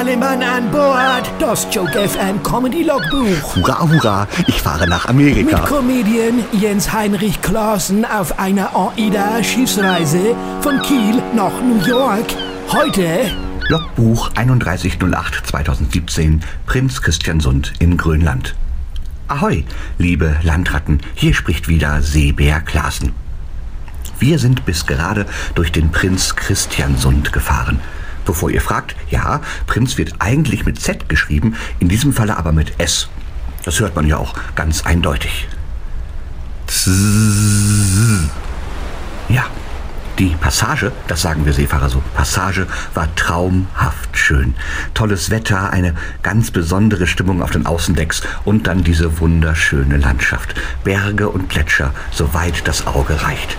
alle Mann an Bord. Das Joke FM Comedy Logbuch. Hurra, hurra, ich fahre nach Amerika. Mit Comedian Jens Heinrich Klaassen auf einer AIDA-Schiffsreise von Kiel nach New York. Heute Logbuch 3108 2017, Prinz Christiansund in Grönland. Ahoi, liebe Landratten, hier spricht wieder Seebär Klaassen. Wir sind bis gerade durch den Prinz Christiansund gefahren. Bevor ihr fragt, ja, Prinz wird eigentlich mit Z geschrieben, in diesem Falle aber mit S. Das hört man ja auch ganz eindeutig. Ja, die Passage, das sagen wir Seefahrer so, Passage war traumhaft schön. Tolles Wetter, eine ganz besondere Stimmung auf den Außendecks und dann diese wunderschöne Landschaft. Berge und Gletscher, soweit das Auge reicht.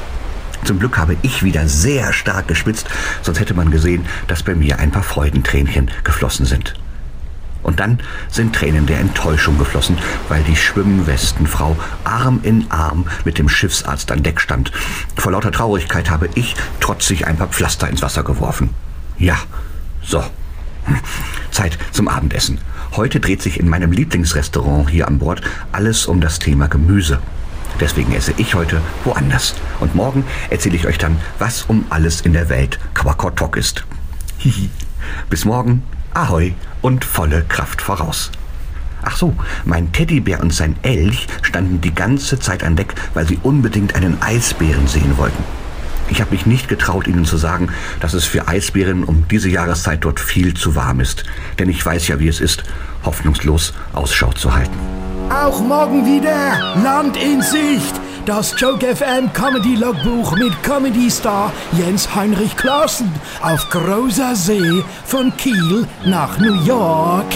Zum Glück habe ich wieder sehr stark geschwitzt, sonst hätte man gesehen, dass bei mir ein paar Freudentränchen geflossen sind. Und dann sind Tränen der Enttäuschung geflossen, weil die Schwimmwestenfrau Arm in Arm mit dem Schiffsarzt an Deck stand. Vor lauter Traurigkeit habe ich trotzig ein paar Pflaster ins Wasser geworfen. Ja, so. Zeit zum Abendessen. Heute dreht sich in meinem Lieblingsrestaurant hier an Bord alles um das Thema Gemüse. Deswegen esse ich heute woanders. Und morgen erzähle ich euch dann, was um alles in der Welt Quakotok ist. Hihi. Bis morgen, Ahoi und volle Kraft voraus. Ach so, mein Teddybär und sein Elch standen die ganze Zeit an Deck, weil sie unbedingt einen Eisbären sehen wollten. Ich habe mich nicht getraut, ihnen zu sagen, dass es für Eisbären um diese Jahreszeit dort viel zu warm ist. Denn ich weiß ja, wie es ist, hoffnungslos Ausschau zu halten. Auch morgen wieder Land in Sicht. Das Joke FM Comedy Logbuch mit Comedy Star Jens Heinrich Klaassen auf großer See von Kiel nach New York.